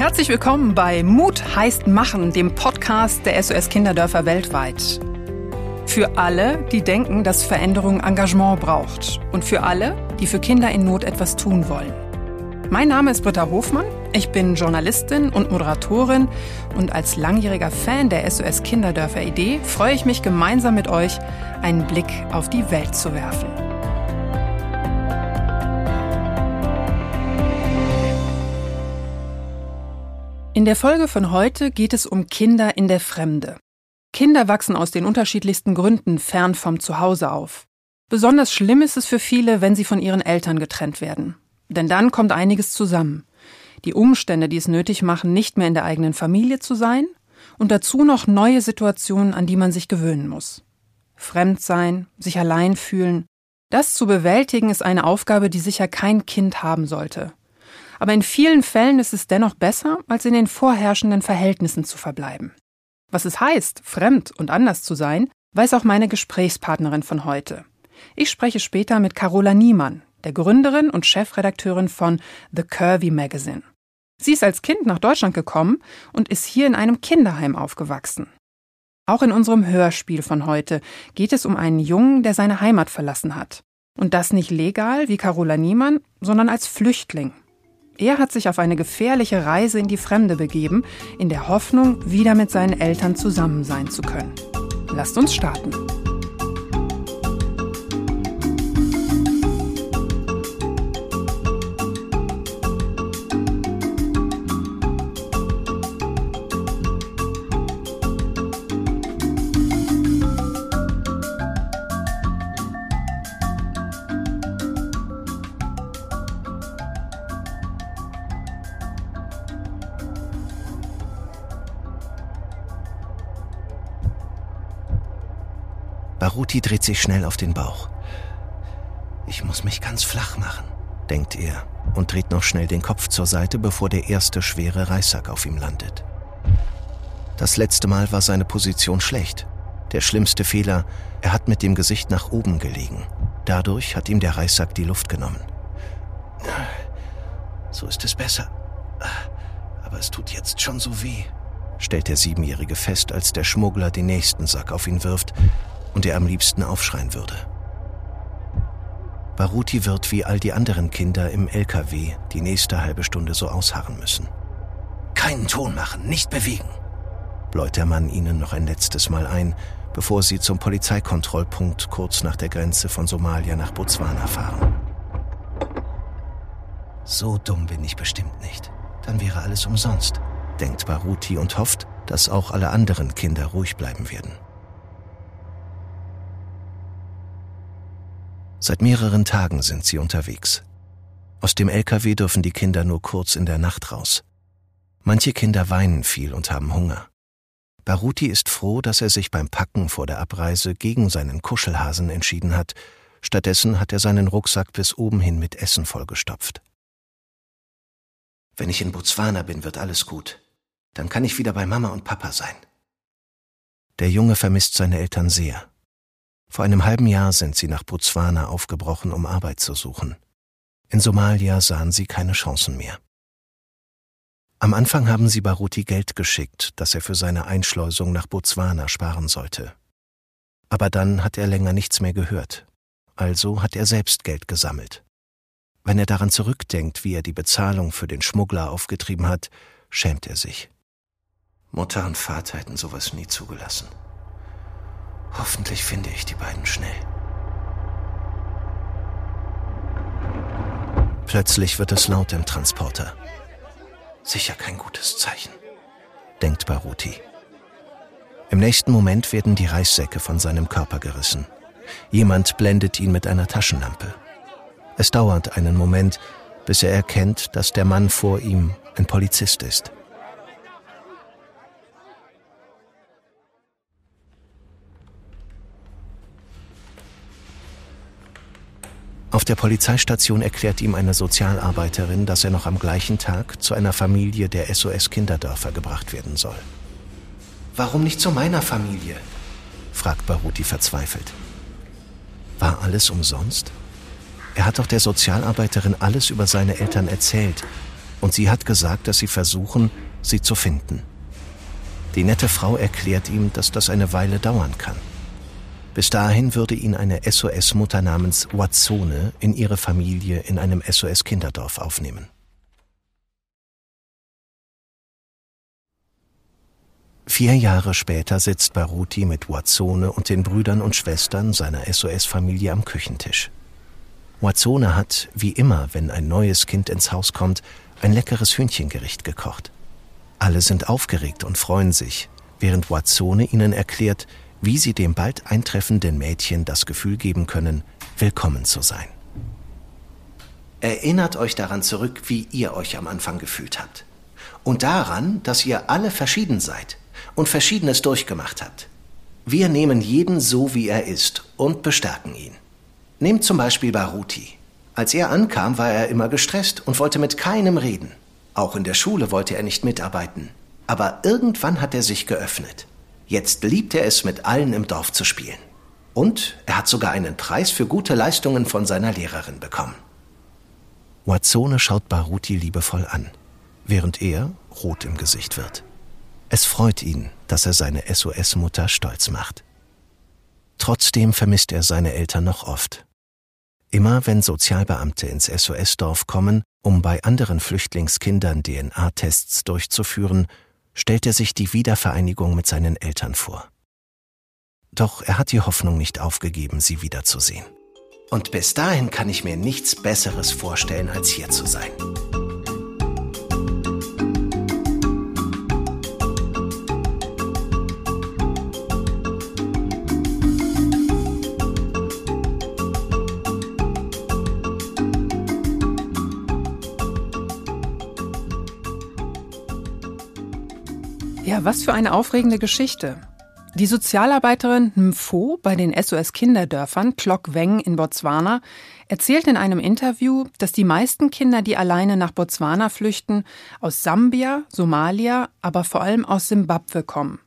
Herzlich willkommen bei Mut heißt Machen, dem Podcast der SOS Kinderdörfer weltweit. Für alle, die denken, dass Veränderung Engagement braucht. Und für alle, die für Kinder in Not etwas tun wollen. Mein Name ist Britta Hofmann. Ich bin Journalistin und Moderatorin und als langjähriger Fan der SOS Kinderdörfer Idee freue ich mich gemeinsam mit euch, einen Blick auf die Welt zu werfen. In der Folge von heute geht es um Kinder in der Fremde. Kinder wachsen aus den unterschiedlichsten Gründen fern vom Zuhause auf. Besonders schlimm ist es für viele, wenn sie von ihren Eltern getrennt werden. Denn dann kommt einiges zusammen. Die Umstände, die es nötig machen, nicht mehr in der eigenen Familie zu sein und dazu noch neue Situationen, an die man sich gewöhnen muss. Fremd sein, sich allein fühlen, das zu bewältigen ist eine Aufgabe, die sicher kein Kind haben sollte. Aber in vielen Fällen ist es dennoch besser, als in den vorherrschenden Verhältnissen zu verbleiben. Was es heißt, fremd und anders zu sein, weiß auch meine Gesprächspartnerin von heute. Ich spreche später mit Carola Niemann, der Gründerin und Chefredakteurin von The Curvy Magazine. Sie ist als Kind nach Deutschland gekommen und ist hier in einem Kinderheim aufgewachsen. Auch in unserem Hörspiel von heute geht es um einen Jungen, der seine Heimat verlassen hat. Und das nicht legal wie Carola Niemann, sondern als Flüchtling. Er hat sich auf eine gefährliche Reise in die Fremde begeben, in der Hoffnung, wieder mit seinen Eltern zusammen sein zu können. Lasst uns starten. Baruti dreht sich schnell auf den Bauch. Ich muss mich ganz flach machen, denkt er und dreht noch schnell den Kopf zur Seite, bevor der erste schwere Reissack auf ihm landet. Das letzte Mal war seine Position schlecht. Der schlimmste Fehler, er hat mit dem Gesicht nach oben gelegen. Dadurch hat ihm der Reissack die Luft genommen. So ist es besser. Aber es tut jetzt schon so weh, stellt der Siebenjährige fest, als der Schmuggler den nächsten Sack auf ihn wirft und er am liebsten aufschreien würde. Baruti wird wie all die anderen Kinder im LKW die nächste halbe Stunde so ausharren müssen. Keinen Ton machen, nicht bewegen, bläut der Mann ihnen noch ein letztes Mal ein, bevor sie zum Polizeikontrollpunkt kurz nach der Grenze von Somalia nach Botswana fahren. So dumm bin ich bestimmt nicht. Dann wäre alles umsonst, denkt Baruti und hofft, dass auch alle anderen Kinder ruhig bleiben werden. Seit mehreren Tagen sind sie unterwegs. Aus dem LKW dürfen die Kinder nur kurz in der Nacht raus. Manche Kinder weinen viel und haben Hunger. Baruti ist froh, dass er sich beim Packen vor der Abreise gegen seinen Kuschelhasen entschieden hat. Stattdessen hat er seinen Rucksack bis oben hin mit Essen vollgestopft. Wenn ich in Botswana bin, wird alles gut. Dann kann ich wieder bei Mama und Papa sein. Der Junge vermisst seine Eltern sehr. Vor einem halben Jahr sind sie nach Botswana aufgebrochen, um Arbeit zu suchen. In Somalia sahen sie keine Chancen mehr. Am Anfang haben sie Baruti Geld geschickt, das er für seine Einschleusung nach Botswana sparen sollte. Aber dann hat er länger nichts mehr gehört. Also hat er selbst Geld gesammelt. Wenn er daran zurückdenkt, wie er die Bezahlung für den Schmuggler aufgetrieben hat, schämt er sich. Mutter und Vater hätten sowas nie zugelassen. Hoffentlich finde ich die beiden schnell. Plötzlich wird es laut im Transporter. Sicher kein gutes Zeichen, denkt Baruti. Im nächsten Moment werden die Reissäcke von seinem Körper gerissen. Jemand blendet ihn mit einer Taschenlampe. Es dauert einen Moment, bis er erkennt, dass der Mann vor ihm ein Polizist ist. Auf der Polizeistation erklärt ihm eine Sozialarbeiterin, dass er noch am gleichen Tag zu einer Familie der SOS Kinderdörfer gebracht werden soll. Warum nicht zu meiner Familie? fragt Baruti verzweifelt. War alles umsonst? Er hat doch der Sozialarbeiterin alles über seine Eltern erzählt. und sie hat gesagt, dass sie versuchen, sie zu finden. Die nette Frau erklärt ihm, dass das eine Weile dauern kann. Bis dahin würde ihn eine SOS-Mutter namens Watzone in ihre Familie in einem SOS-Kinderdorf aufnehmen. Vier Jahre später sitzt Baruti mit Watzone und den Brüdern und Schwestern seiner SOS-Familie am Küchentisch. Watzone hat, wie immer, wenn ein neues Kind ins Haus kommt, ein leckeres Hühnchengericht gekocht. Alle sind aufgeregt und freuen sich, während Watzone ihnen erklärt, wie sie dem bald eintreffenden Mädchen das Gefühl geben können, willkommen zu sein. Erinnert euch daran zurück, wie ihr euch am Anfang gefühlt habt. Und daran, dass ihr alle verschieden seid und Verschiedenes durchgemacht habt. Wir nehmen jeden so, wie er ist und bestärken ihn. Nehmt zum Beispiel Baruti. Als er ankam, war er immer gestresst und wollte mit keinem reden. Auch in der Schule wollte er nicht mitarbeiten. Aber irgendwann hat er sich geöffnet. Jetzt liebt er es, mit allen im Dorf zu spielen. Und er hat sogar einen Preis für gute Leistungen von seiner Lehrerin bekommen. Watzone schaut Baruti liebevoll an, während er rot im Gesicht wird. Es freut ihn, dass er seine SOS-Mutter stolz macht. Trotzdem vermisst er seine Eltern noch oft. Immer wenn Sozialbeamte ins SOS-Dorf kommen, um bei anderen Flüchtlingskindern DNA-Tests durchzuführen, stellt er sich die Wiedervereinigung mit seinen Eltern vor. Doch er hat die Hoffnung nicht aufgegeben, sie wiederzusehen. Und bis dahin kann ich mir nichts Besseres vorstellen, als hier zu sein. Was für eine aufregende Geschichte. Die Sozialarbeiterin Mfo bei den SOS Kinderdörfern Klok Weng in Botswana erzählt in einem Interview, dass die meisten Kinder, die alleine nach Botswana flüchten, aus Sambia, Somalia, aber vor allem aus Simbabwe kommen.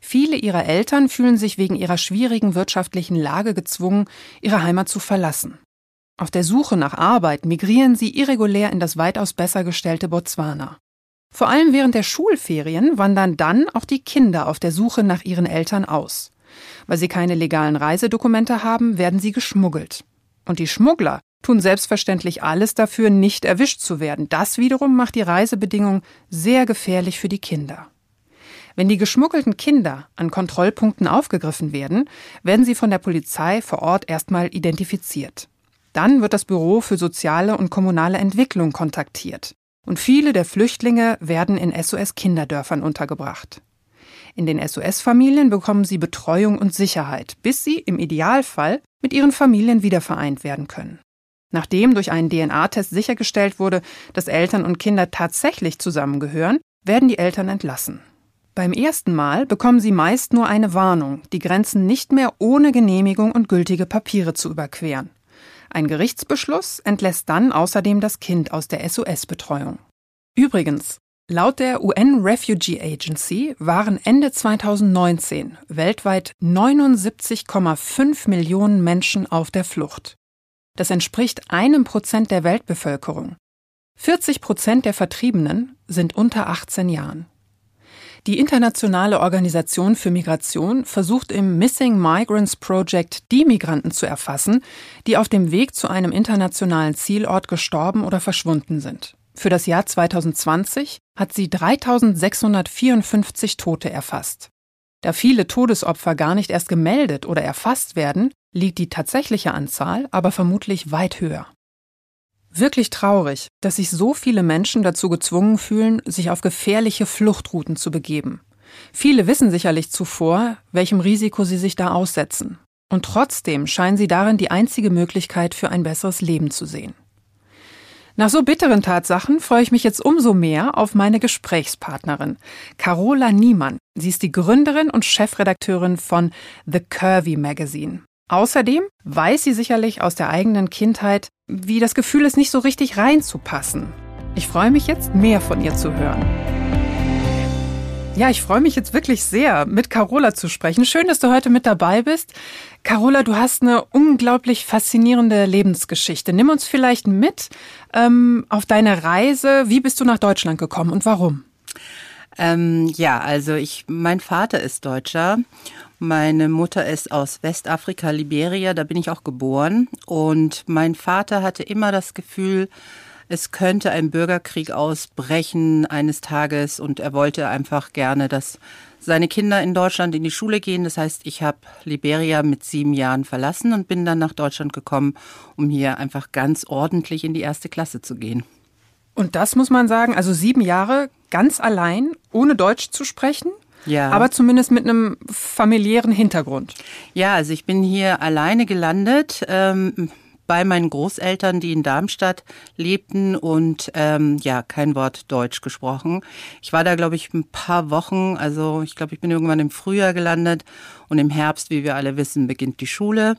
Viele ihrer Eltern fühlen sich wegen ihrer schwierigen wirtschaftlichen Lage gezwungen, ihre Heimat zu verlassen. Auf der Suche nach Arbeit migrieren sie irregulär in das weitaus besser gestellte Botswana. Vor allem während der Schulferien wandern dann auch die Kinder auf der Suche nach ihren Eltern aus. Weil sie keine legalen Reisedokumente haben, werden sie geschmuggelt. Und die Schmuggler tun selbstverständlich alles dafür, nicht erwischt zu werden. Das wiederum macht die Reisebedingungen sehr gefährlich für die Kinder. Wenn die geschmuggelten Kinder an Kontrollpunkten aufgegriffen werden, werden sie von der Polizei vor Ort erstmal identifiziert. Dann wird das Büro für soziale und kommunale Entwicklung kontaktiert und viele der Flüchtlinge werden in SOS-Kinderdörfern untergebracht. In den SOS-Familien bekommen sie Betreuung und Sicherheit, bis sie im Idealfall mit ihren Familien wiedervereint werden können. Nachdem durch einen DNA-Test sichergestellt wurde, dass Eltern und Kinder tatsächlich zusammengehören, werden die Eltern entlassen. Beim ersten Mal bekommen sie meist nur eine Warnung, die Grenzen nicht mehr ohne Genehmigung und gültige Papiere zu überqueren. Ein Gerichtsbeschluss entlässt dann außerdem das Kind aus der SOS-Betreuung. Übrigens, laut der UN Refugee Agency waren Ende 2019 weltweit 79,5 Millionen Menschen auf der Flucht. Das entspricht einem Prozent der Weltbevölkerung. 40 Prozent der Vertriebenen sind unter 18 Jahren. Die internationale Organisation für Migration versucht im Missing Migrants Project die Migranten zu erfassen, die auf dem Weg zu einem internationalen Zielort gestorben oder verschwunden sind. Für das Jahr 2020 hat sie 3654 Tote erfasst. Da viele Todesopfer gar nicht erst gemeldet oder erfasst werden, liegt die tatsächliche Anzahl aber vermutlich weit höher. Wirklich traurig, dass sich so viele Menschen dazu gezwungen fühlen, sich auf gefährliche Fluchtrouten zu begeben. Viele wissen sicherlich zuvor, welchem Risiko sie sich da aussetzen. Und trotzdem scheinen sie darin die einzige Möglichkeit für ein besseres Leben zu sehen. Nach so bitteren Tatsachen freue ich mich jetzt umso mehr auf meine Gesprächspartnerin, Carola Niemann. Sie ist die Gründerin und Chefredakteurin von The Curvy Magazine. Außerdem weiß sie sicherlich aus der eigenen Kindheit, wie das Gefühl ist, nicht so richtig reinzupassen. Ich freue mich jetzt, mehr von ihr zu hören. Ja, ich freue mich jetzt wirklich sehr, mit Carola zu sprechen. Schön, dass du heute mit dabei bist. Carola, du hast eine unglaublich faszinierende Lebensgeschichte. Nimm uns vielleicht mit ähm, auf deine Reise. Wie bist du nach Deutschland gekommen und warum? Ähm, ja, also ich, mein Vater ist Deutscher. Meine Mutter ist aus Westafrika, Liberia. Da bin ich auch geboren. Und mein Vater hatte immer das Gefühl, es könnte ein Bürgerkrieg ausbrechen eines Tages und er wollte einfach gerne, dass seine Kinder in Deutschland in die Schule gehen. Das heißt, ich habe Liberia mit sieben Jahren verlassen und bin dann nach Deutschland gekommen, um hier einfach ganz ordentlich in die erste Klasse zu gehen. Und das muss man sagen, also sieben Jahre ganz allein, ohne Deutsch zu sprechen? Ja. Aber zumindest mit einem familiären Hintergrund. Ja, also ich bin hier alleine gelandet. Ähm, bei meinen Großeltern, die in Darmstadt lebten und ähm, ja, kein Wort Deutsch gesprochen. Ich war da, glaube ich, ein paar Wochen. Also ich glaube, ich bin irgendwann im Frühjahr gelandet und im Herbst, wie wir alle wissen, beginnt die Schule.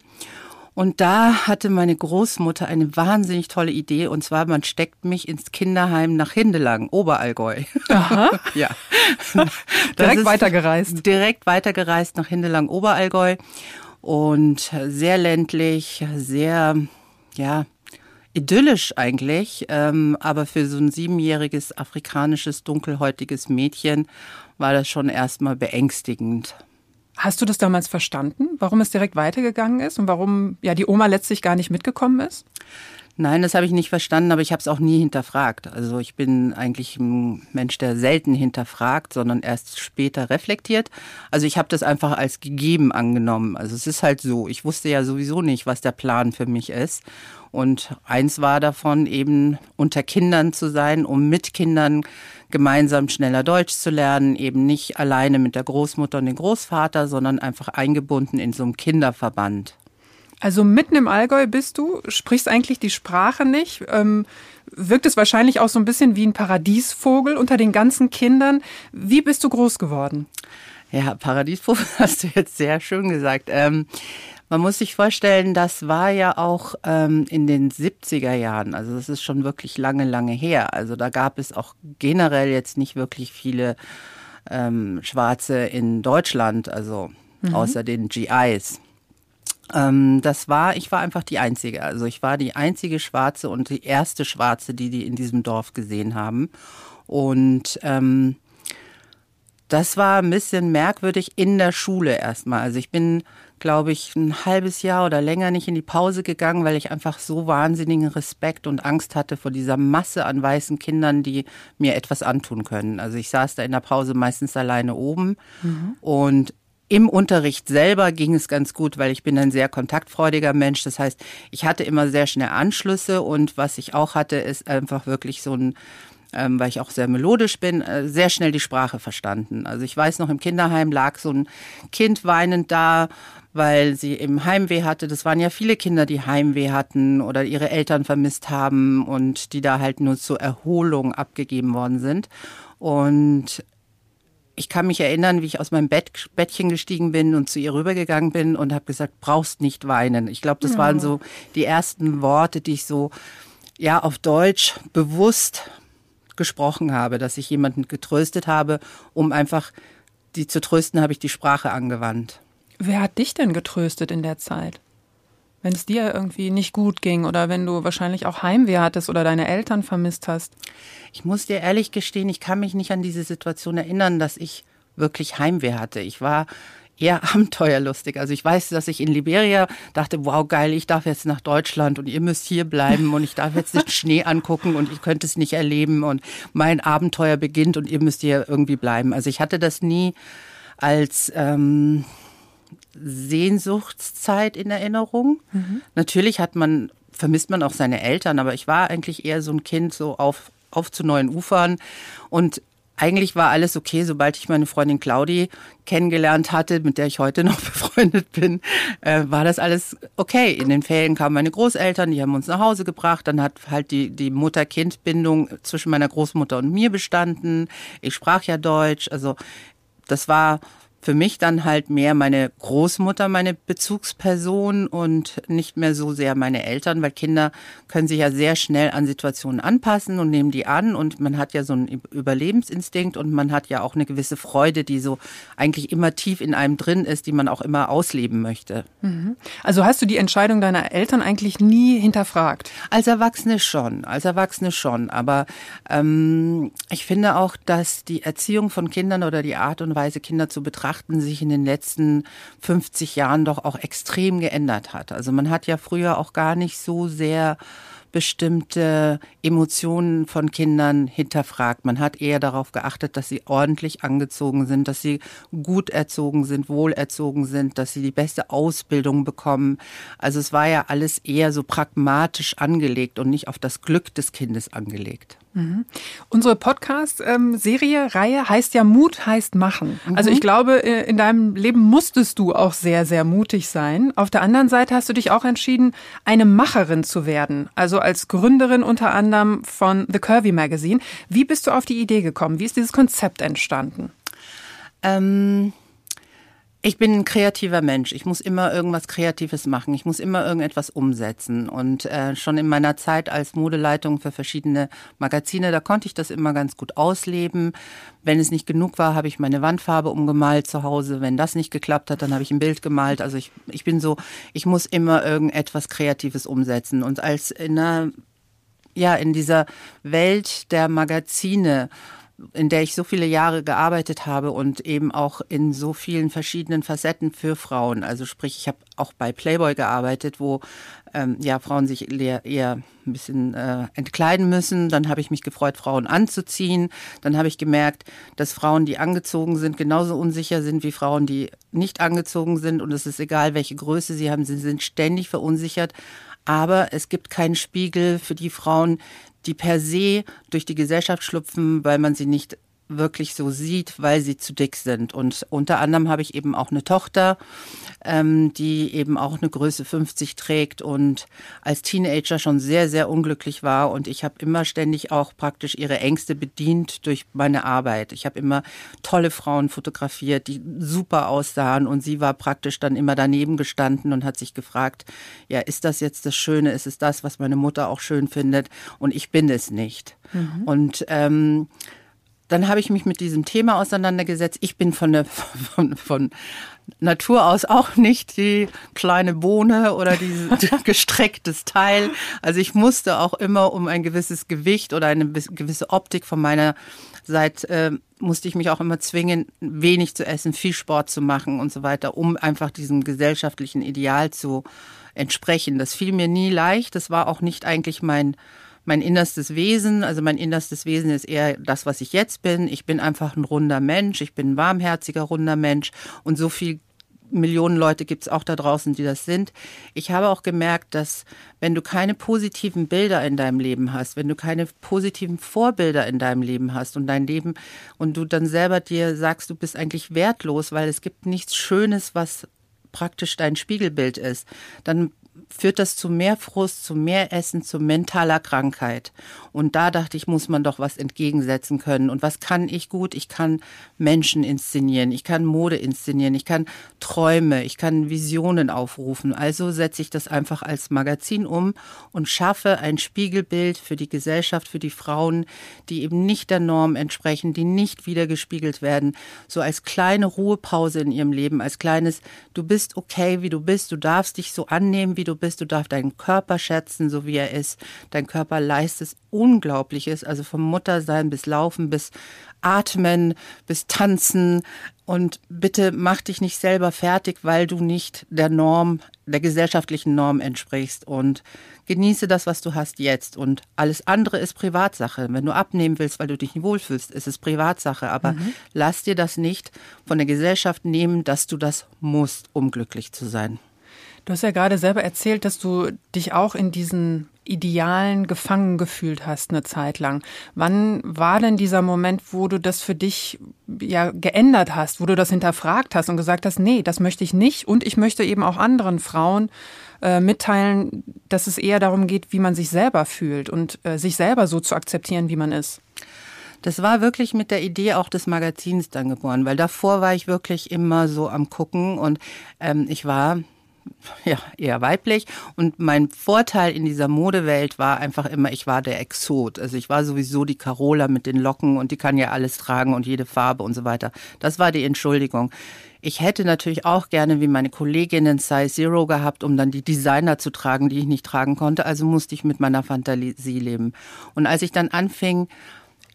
Und da hatte meine Großmutter eine wahnsinnig tolle Idee. Und zwar, man steckt mich ins Kinderheim nach Hindelang, Oberallgäu. Aha. ja. direkt weitergereist. Direkt weitergereist nach Hindelang, Oberallgäu. Und sehr ländlich, sehr ja, idyllisch eigentlich, ähm, aber für so ein siebenjähriges afrikanisches, dunkelhäutiges Mädchen war das schon erstmal beängstigend. Hast du das damals verstanden, warum es direkt weitergegangen ist und warum ja die Oma letztlich gar nicht mitgekommen ist? Nein, das habe ich nicht verstanden, aber ich habe es auch nie hinterfragt. Also ich bin eigentlich ein Mensch, der selten hinterfragt, sondern erst später reflektiert. Also ich habe das einfach als gegeben angenommen. Also es ist halt so. Ich wusste ja sowieso nicht, was der Plan für mich ist. Und eins war davon eben unter Kindern zu sein, um mit Kindern gemeinsam schneller Deutsch zu lernen, eben nicht alleine mit der Großmutter und dem Großvater, sondern einfach eingebunden in so einem Kinderverband. Also mitten im Allgäu bist du, sprichst eigentlich die Sprache nicht, ähm, wirkt es wahrscheinlich auch so ein bisschen wie ein Paradiesvogel unter den ganzen Kindern. Wie bist du groß geworden? Ja, Paradiesvogel hast du jetzt sehr schön gesagt. Ähm, man muss sich vorstellen, das war ja auch ähm, in den 70er Jahren, also das ist schon wirklich lange, lange her. Also da gab es auch generell jetzt nicht wirklich viele ähm, Schwarze in Deutschland, also mhm. außer den GIs. Ähm, das war, ich war einfach die Einzige. Also ich war die einzige Schwarze und die erste Schwarze, die die in diesem Dorf gesehen haben. Und ähm, das war ein bisschen merkwürdig in der Schule erstmal. Also ich bin, glaube ich, ein halbes Jahr oder länger nicht in die Pause gegangen, weil ich einfach so wahnsinnigen Respekt und Angst hatte vor dieser Masse an weißen Kindern, die mir etwas antun können. Also ich saß da in der Pause meistens alleine oben mhm. und im Unterricht selber ging es ganz gut, weil ich bin ein sehr kontaktfreudiger Mensch. Das heißt, ich hatte immer sehr schnell Anschlüsse und was ich auch hatte, ist einfach wirklich so ein ähm, weil ich auch sehr melodisch bin, äh, sehr schnell die Sprache verstanden. Also ich weiß noch, im Kinderheim lag so ein Kind weinend da, weil sie eben Heimweh hatte. Das waren ja viele Kinder, die Heimweh hatten oder ihre Eltern vermisst haben und die da halt nur zur Erholung abgegeben worden sind. Und ich kann mich erinnern, wie ich aus meinem Bett, Bettchen gestiegen bin und zu ihr rübergegangen bin und habe gesagt, brauchst nicht weinen. Ich glaube, das ja. waren so die ersten Worte, die ich so ja auf Deutsch bewusst gesprochen habe, dass ich jemanden getröstet habe, um einfach die zu trösten, habe ich die Sprache angewandt. Wer hat dich denn getröstet in der Zeit? Wenn es dir irgendwie nicht gut ging oder wenn du wahrscheinlich auch Heimweh hattest oder deine Eltern vermisst hast? Ich muss dir ehrlich gestehen, ich kann mich nicht an diese Situation erinnern, dass ich wirklich Heimweh hatte. Ich war eher abenteuerlustig. Also ich weiß, dass ich in Liberia dachte, wow, geil, ich darf jetzt nach Deutschland und ihr müsst hier bleiben und ich darf jetzt den Schnee angucken und ich könnte es nicht erleben und mein Abenteuer beginnt und ihr müsst hier irgendwie bleiben. Also ich hatte das nie als ähm, Sehnsuchtszeit in Erinnerung. Mhm. Natürlich hat man, vermisst man auch seine Eltern, aber ich war eigentlich eher so ein Kind, so auf, auf zu neuen Ufern. Und eigentlich war alles okay, sobald ich meine Freundin Claudi kennengelernt hatte, mit der ich heute noch befreundet bin, äh, war das alles okay. In den Ferien kamen meine Großeltern, die haben uns nach Hause gebracht. Dann hat halt die, die Mutter-Kind-Bindung zwischen meiner Großmutter und mir bestanden. Ich sprach ja Deutsch. Also das war für mich dann halt mehr meine Großmutter, meine Bezugsperson und nicht mehr so sehr meine Eltern, weil Kinder können sich ja sehr schnell an Situationen anpassen und nehmen die an und man hat ja so einen Überlebensinstinkt und man hat ja auch eine gewisse Freude, die so eigentlich immer tief in einem drin ist, die man auch immer ausleben möchte. Mhm. Also hast du die Entscheidung deiner Eltern eigentlich nie hinterfragt? Als Erwachsene schon, als Erwachsene schon, aber ähm, ich finde auch, dass die Erziehung von Kindern oder die Art und Weise, Kinder zu betrachten, betrachten, sich in den letzten 50 Jahren doch auch extrem geändert hat. Also man hat ja früher auch gar nicht so sehr bestimmte Emotionen von Kindern hinterfragt. Man hat eher darauf geachtet, dass sie ordentlich angezogen sind, dass sie gut erzogen sind, wohlerzogen sind, dass sie die beste Ausbildung bekommen. Also es war ja alles eher so pragmatisch angelegt und nicht auf das Glück des Kindes angelegt. Mhm. Unsere Podcast-Serie, Reihe heißt ja Mut heißt machen. Mhm. Also ich glaube, äh, in deinem Leben musstest du auch sehr, sehr mutig sein. Auf der anderen Seite hast du dich auch entschieden, eine Macherin zu werden. Also als Gründerin unter anderem von The Curvy Magazine. Wie bist du auf die Idee gekommen? Wie ist dieses Konzept entstanden? Ähm ich bin ein kreativer Mensch. Ich muss immer irgendwas Kreatives machen. Ich muss immer irgendetwas umsetzen. Und äh, schon in meiner Zeit als Modeleitung für verschiedene Magazine, da konnte ich das immer ganz gut ausleben. Wenn es nicht genug war, habe ich meine Wandfarbe umgemalt zu Hause. Wenn das nicht geklappt hat, dann habe ich ein Bild gemalt. Also ich, ich bin so, ich muss immer irgendetwas Kreatives umsetzen. Und als in einer, ja, in dieser Welt der Magazine, in der ich so viele Jahre gearbeitet habe und eben auch in so vielen verschiedenen Facetten für Frauen. Also sprich, ich habe auch bei Playboy gearbeitet, wo ähm, ja Frauen sich eher, eher ein bisschen äh, entkleiden müssen. Dann habe ich mich gefreut, Frauen anzuziehen. Dann habe ich gemerkt, dass Frauen, die angezogen sind, genauso unsicher sind wie Frauen, die nicht angezogen sind. Und es ist egal, welche Größe sie haben, sie sind ständig verunsichert. Aber es gibt keinen Spiegel für die Frauen, die per se durch die Gesellschaft schlüpfen, weil man sie nicht wirklich so sieht, weil sie zu dick sind. Und unter anderem habe ich eben auch eine Tochter, ähm, die eben auch eine Größe 50 trägt und als Teenager schon sehr, sehr unglücklich war. Und ich habe immer ständig auch praktisch ihre Ängste bedient durch meine Arbeit. Ich habe immer tolle Frauen fotografiert, die super aussahen. Und sie war praktisch dann immer daneben gestanden und hat sich gefragt, ja, ist das jetzt das Schöne? Ist es das, was meine Mutter auch schön findet? Und ich bin es nicht. Mhm. Und ähm, dann habe ich mich mit diesem Thema auseinandergesetzt. Ich bin von, der, von, von Natur aus auch nicht die kleine Bohne oder dieses gestrecktes Teil. Also ich musste auch immer um ein gewisses Gewicht oder eine gewisse Optik von meiner Seite äh, musste ich mich auch immer zwingen, wenig zu essen, viel Sport zu machen und so weiter, um einfach diesem gesellschaftlichen Ideal zu entsprechen. Das fiel mir nie leicht. Das war auch nicht eigentlich mein mein innerstes Wesen. Also mein innerstes Wesen ist eher das, was ich jetzt bin. Ich bin einfach ein runder Mensch. Ich bin ein warmherziger, runder Mensch. Und so viel Millionen Leute gibt es auch da draußen, die das sind. Ich habe auch gemerkt, dass wenn du keine positiven Bilder in deinem Leben hast, wenn du keine positiven Vorbilder in deinem Leben hast und dein Leben und du dann selber dir sagst, du bist eigentlich wertlos, weil es gibt nichts Schönes, was praktisch dein Spiegelbild ist, dann führt das zu mehr Frust, zu mehr Essen, zu mentaler Krankheit. Und da dachte ich, muss man doch was entgegensetzen können. Und was kann ich gut? Ich kann Menschen inszenieren, ich kann Mode inszenieren, ich kann Träume, ich kann Visionen aufrufen. Also setze ich das einfach als Magazin um und schaffe ein Spiegelbild für die Gesellschaft, für die Frauen, die eben nicht der Norm entsprechen, die nicht wiedergespiegelt werden. So als kleine Ruhepause in ihrem Leben, als kleines, du bist okay, wie du bist, du darfst dich so annehmen, wie du bist, du darfst deinen Körper schätzen, so wie er ist. Dein Körper leistet Unglaubliches, also vom Muttersein bis Laufen, bis Atmen, bis Tanzen. Und bitte mach dich nicht selber fertig, weil du nicht der Norm, der gesellschaftlichen Norm entsprichst. Und genieße das, was du hast jetzt. Und alles andere ist Privatsache. Wenn du abnehmen willst, weil du dich nicht wohlfühlst, ist es Privatsache. Aber mhm. lass dir das nicht von der Gesellschaft nehmen, dass du das musst, um glücklich zu sein. Du hast ja gerade selber erzählt, dass du dich auch in diesen Idealen gefangen gefühlt hast eine Zeit lang. Wann war denn dieser Moment, wo du das für dich ja geändert hast, wo du das hinterfragt hast und gesagt hast, nee, das möchte ich nicht und ich möchte eben auch anderen Frauen äh, mitteilen, dass es eher darum geht, wie man sich selber fühlt und äh, sich selber so zu akzeptieren, wie man ist? Das war wirklich mit der Idee auch des Magazins dann geboren, weil davor war ich wirklich immer so am gucken und ähm, ich war ja, eher weiblich. Und mein Vorteil in dieser Modewelt war einfach immer, ich war der Exot. Also ich war sowieso die Carola mit den Locken und die kann ja alles tragen und jede Farbe und so weiter. Das war die Entschuldigung. Ich hätte natürlich auch gerne wie meine Kolleginnen Size Zero gehabt, um dann die Designer zu tragen, die ich nicht tragen konnte. Also musste ich mit meiner Fantasie leben. Und als ich dann anfing,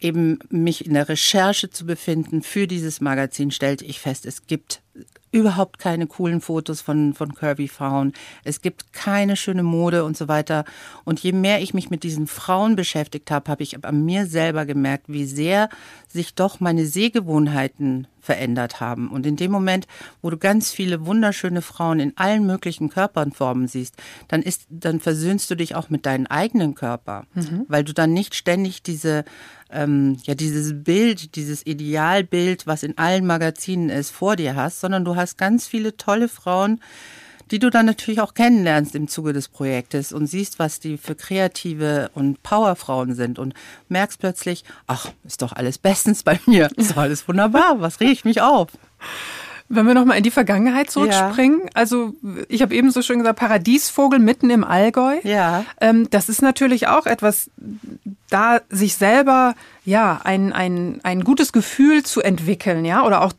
eben mich in der Recherche zu befinden für dieses Magazin, stellte ich fest, es gibt überhaupt keine coolen Fotos von, von Curvy Frauen. Es gibt keine schöne Mode und so weiter. Und je mehr ich mich mit diesen Frauen beschäftigt habe, habe ich an mir selber gemerkt, wie sehr sich doch meine Sehgewohnheiten verändert haben. Und in dem Moment, wo du ganz viele wunderschöne Frauen in allen möglichen Körperformen siehst, dann ist, dann versöhnst du dich auch mit deinem eigenen Körper, mhm. weil du dann nicht ständig diese ähm, ja dieses Bild, dieses Idealbild, was in allen Magazinen ist, vor dir hast, sondern du hast ganz viele tolle Frauen, die du dann natürlich auch kennenlernst im Zuge des Projektes und siehst, was die für kreative und Powerfrauen sind und merkst plötzlich, ach, ist doch alles bestens bei mir, ist doch alles wunderbar, was rege ich mich auf? Wenn wir nochmal in die Vergangenheit zurückspringen, ja. also ich habe eben so schön gesagt, Paradiesvogel mitten im Allgäu. Ja. Ähm, das ist natürlich auch etwas, da sich selber ja ein, ein, ein gutes Gefühl zu entwickeln, ja, oder auch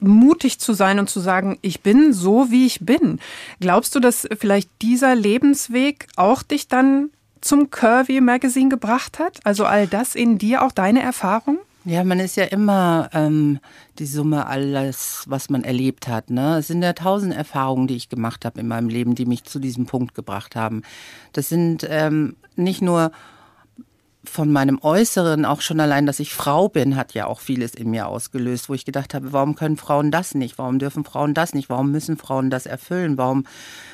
mutig zu sein und zu sagen, ich bin so, wie ich bin. Glaubst du, dass vielleicht dieser Lebensweg auch dich dann zum Curvy Magazine gebracht hat? Also all das in dir, auch deine Erfahrung? Ja, man ist ja immer ähm, die Summe alles, was man erlebt hat. Ne? Es sind ja tausend Erfahrungen, die ich gemacht habe in meinem Leben, die mich zu diesem Punkt gebracht haben. Das sind ähm, nicht nur von meinem Äußeren, auch schon allein, dass ich Frau bin, hat ja auch vieles in mir ausgelöst, wo ich gedacht habe, warum können Frauen das nicht? Warum dürfen Frauen das nicht? Warum müssen Frauen das erfüllen? Warum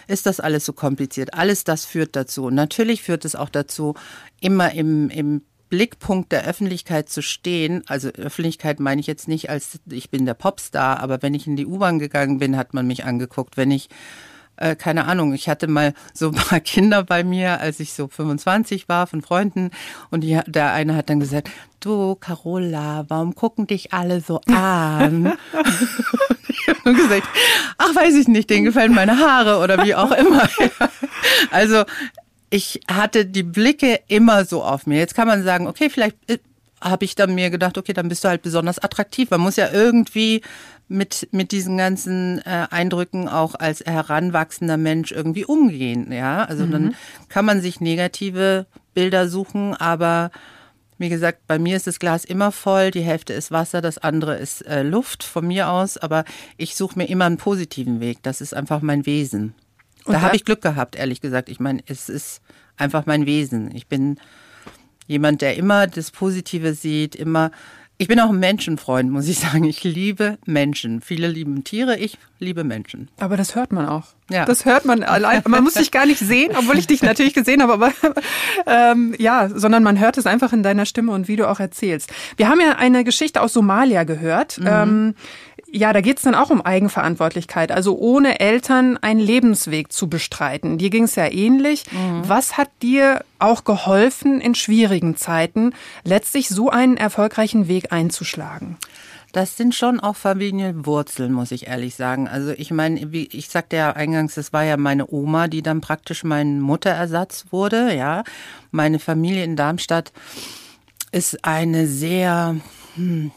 ist das alles so kompliziert? Alles das führt dazu. Und natürlich führt es auch dazu, immer im, im Blickpunkt der Öffentlichkeit zu stehen, also Öffentlichkeit meine ich jetzt nicht als ich bin der Popstar, aber wenn ich in die U-Bahn gegangen bin, hat man mich angeguckt. Wenn ich äh, keine Ahnung, ich hatte mal so ein paar Kinder bei mir, als ich so 25 war von Freunden und die, der eine hat dann gesagt, du Carola, warum gucken dich alle so an? und gesagt, ach weiß ich nicht, denen gefallen meine Haare oder wie auch immer. also ich hatte die Blicke immer so auf mir. Jetzt kann man sagen, okay, vielleicht äh, habe ich dann mir gedacht, okay, dann bist du halt besonders attraktiv. Man muss ja irgendwie mit, mit diesen ganzen äh, Eindrücken auch als heranwachsender Mensch irgendwie umgehen. Ja, also mhm. dann kann man sich negative Bilder suchen, aber wie gesagt, bei mir ist das Glas immer voll, die Hälfte ist Wasser, das andere ist äh, Luft von mir aus, aber ich suche mir immer einen positiven Weg. Das ist einfach mein Wesen. Und da habe ich Glück gehabt, ehrlich gesagt. Ich meine, es ist einfach mein Wesen. Ich bin jemand, der immer das Positive sieht, immer. Ich bin auch ein Menschenfreund, muss ich sagen. Ich liebe Menschen. Viele lieben Tiere, ich liebe Menschen. Aber das hört man auch. Ja. Das hört man allein. Man muss dich gar nicht sehen, obwohl ich dich natürlich gesehen habe, aber ähm, ja, sondern man hört es einfach in deiner Stimme und wie du auch erzählst. Wir haben ja eine Geschichte aus Somalia gehört. Mhm. Ähm, ja, da geht's dann auch um Eigenverantwortlichkeit, also ohne Eltern einen Lebensweg zu bestreiten. Dir ging's ja ähnlich. Mhm. Was hat dir auch geholfen, in schwierigen Zeiten letztlich so einen erfolgreichen Weg einzuschlagen? Das sind schon auch Familienwurzeln, muss ich ehrlich sagen. Also ich meine, wie ich sagte ja eingangs, das war ja meine Oma, die dann praktisch mein Mutterersatz wurde. Ja, meine Familie in Darmstadt ist eine sehr hm,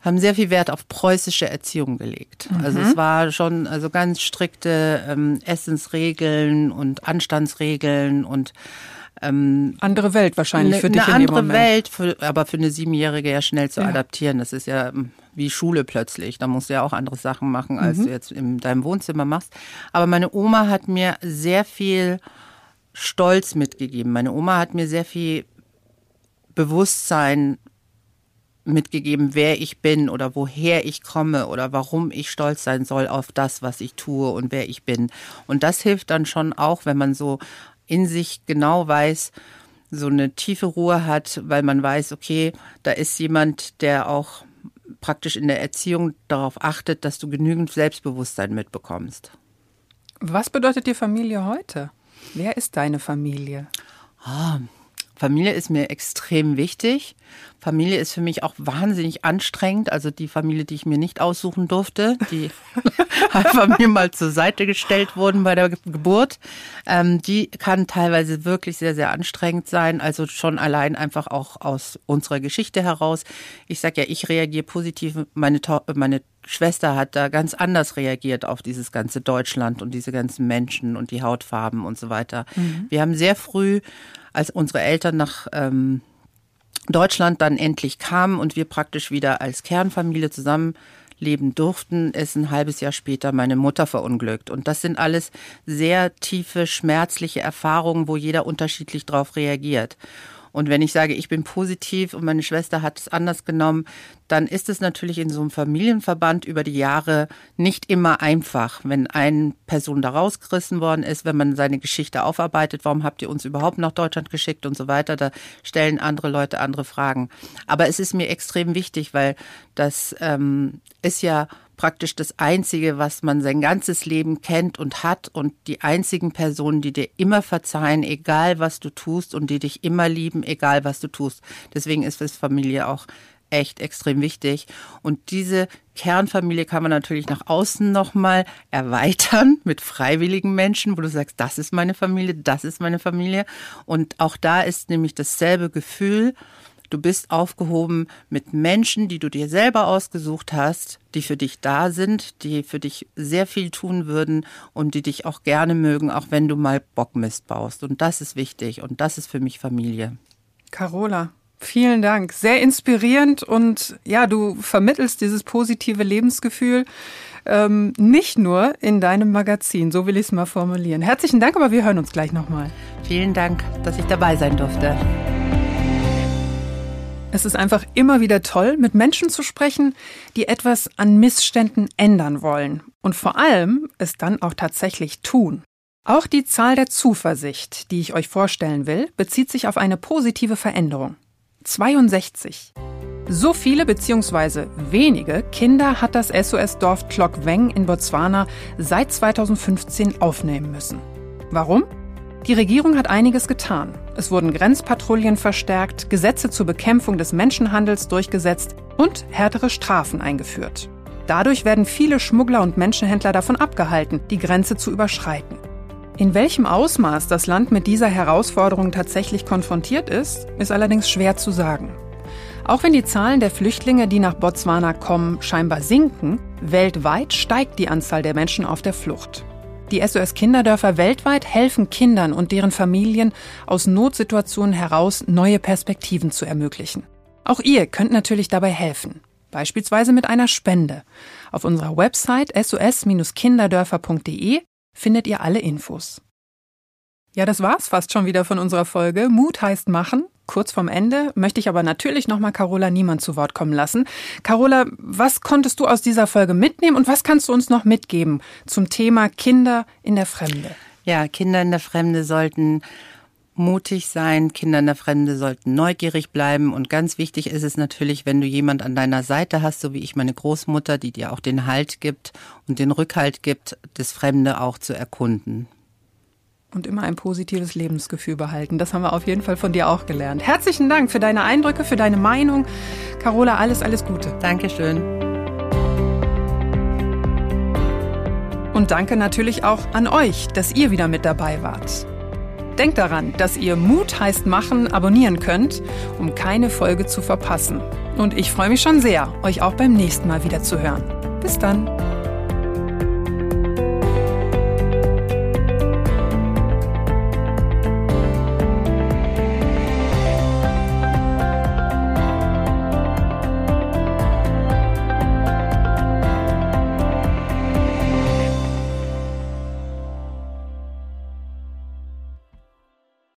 haben sehr viel Wert auf preußische Erziehung gelegt. Mhm. Also es war schon also ganz strikte ähm, Essensregeln und Anstandsregeln und ähm, andere Welt wahrscheinlich ne, für dich. Eine andere Welt, für, aber für eine Siebenjährige ja schnell zu ja. adaptieren. Das ist ja ähm, wie Schule plötzlich. Da musst du ja auch andere Sachen machen, als mhm. du jetzt in deinem Wohnzimmer machst. Aber meine Oma hat mir sehr viel Stolz mitgegeben. Meine Oma hat mir sehr viel Bewusstsein mitgegeben, wer ich bin oder woher ich komme oder warum ich stolz sein soll auf das, was ich tue und wer ich bin. Und das hilft dann schon auch, wenn man so in sich genau weiß, so eine tiefe Ruhe hat, weil man weiß, okay, da ist jemand, der auch praktisch in der Erziehung darauf achtet, dass du genügend Selbstbewusstsein mitbekommst. Was bedeutet dir Familie heute? Wer ist deine Familie? Ah, Familie ist mir extrem wichtig. Familie ist für mich auch wahnsinnig anstrengend. Also die Familie, die ich mir nicht aussuchen durfte, die einfach mir mal zur Seite gestellt wurden bei der Geburt, ähm, die kann teilweise wirklich sehr, sehr anstrengend sein. Also schon allein einfach auch aus unserer Geschichte heraus. Ich sage ja, ich reagiere positiv. Meine, meine Schwester hat da ganz anders reagiert auf dieses ganze Deutschland und diese ganzen Menschen und die Hautfarben und so weiter. Mhm. Wir haben sehr früh, als unsere Eltern nach ähm, Deutschland dann endlich kam und wir praktisch wieder als Kernfamilie zusammenleben durften, ist ein halbes Jahr später meine Mutter verunglückt. Und das sind alles sehr tiefe, schmerzliche Erfahrungen, wo jeder unterschiedlich darauf reagiert. Und wenn ich sage, ich bin positiv und meine Schwester hat es anders genommen, dann ist es natürlich in so einem Familienverband über die Jahre nicht immer einfach, wenn eine Person da rausgerissen worden ist, wenn man seine Geschichte aufarbeitet, warum habt ihr uns überhaupt nach Deutschland geschickt und so weiter, da stellen andere Leute andere Fragen. Aber es ist mir extrem wichtig, weil das ähm, ist ja praktisch das Einzige, was man sein ganzes Leben kennt und hat und die einzigen Personen, die dir immer verzeihen, egal was du tust und die dich immer lieben, egal was du tust. Deswegen ist es Familie auch echt extrem wichtig. Und diese Kernfamilie kann man natürlich nach außen nochmal erweitern mit freiwilligen Menschen, wo du sagst, das ist meine Familie, das ist meine Familie. Und auch da ist nämlich dasselbe Gefühl Du bist aufgehoben mit Menschen, die du dir selber ausgesucht hast, die für dich da sind, die für dich sehr viel tun würden und die dich auch gerne mögen, auch wenn du mal Bockmist baust. Und das ist wichtig und das ist für mich Familie. Carola, vielen Dank. Sehr inspirierend und ja, du vermittelst dieses positive Lebensgefühl. Ähm, nicht nur in deinem Magazin, so will ich es mal formulieren. Herzlichen Dank, aber wir hören uns gleich nochmal. Vielen Dank, dass ich dabei sein durfte. Es ist einfach immer wieder toll, mit Menschen zu sprechen, die etwas an Missständen ändern wollen und vor allem es dann auch tatsächlich tun. Auch die Zahl der Zuversicht, die ich euch vorstellen will, bezieht sich auf eine positive Veränderung. 62. So viele bzw. wenige Kinder hat das SOS-Dorf Tlok-Weng in Botswana seit 2015 aufnehmen müssen. Warum? Die Regierung hat einiges getan. Es wurden Grenzpatrouillen verstärkt, Gesetze zur Bekämpfung des Menschenhandels durchgesetzt und härtere Strafen eingeführt. Dadurch werden viele Schmuggler und Menschenhändler davon abgehalten, die Grenze zu überschreiten. In welchem Ausmaß das Land mit dieser Herausforderung tatsächlich konfrontiert ist, ist allerdings schwer zu sagen. Auch wenn die Zahlen der Flüchtlinge, die nach Botswana kommen, scheinbar sinken, weltweit steigt die Anzahl der Menschen auf der Flucht. Die SOS Kinderdörfer weltweit helfen Kindern und deren Familien aus Notsituationen heraus neue Perspektiven zu ermöglichen. Auch ihr könnt natürlich dabei helfen, beispielsweise mit einer Spende. Auf unserer Website sos-kinderdörfer.de findet ihr alle Infos. Ja, das war's fast schon wieder von unserer Folge. Mut heißt machen. Kurz vorm Ende möchte ich aber natürlich nochmal Carola Niemann zu Wort kommen lassen. Carola, was konntest du aus dieser Folge mitnehmen und was kannst du uns noch mitgeben zum Thema Kinder in der Fremde? Ja, Kinder in der Fremde sollten mutig sein, Kinder in der Fremde sollten neugierig bleiben und ganz wichtig ist es natürlich, wenn du jemand an deiner Seite hast, so wie ich meine Großmutter, die dir auch den Halt gibt und den Rückhalt gibt, das Fremde auch zu erkunden. Und immer ein positives Lebensgefühl behalten. Das haben wir auf jeden Fall von dir auch gelernt. Herzlichen Dank für deine Eindrücke, für deine Meinung. Carola, alles, alles Gute. Dankeschön. Und danke natürlich auch an euch, dass ihr wieder mit dabei wart. Denkt daran, dass ihr Mut heißt machen abonnieren könnt, um keine Folge zu verpassen. Und ich freue mich schon sehr, euch auch beim nächsten Mal wieder zu hören. Bis dann.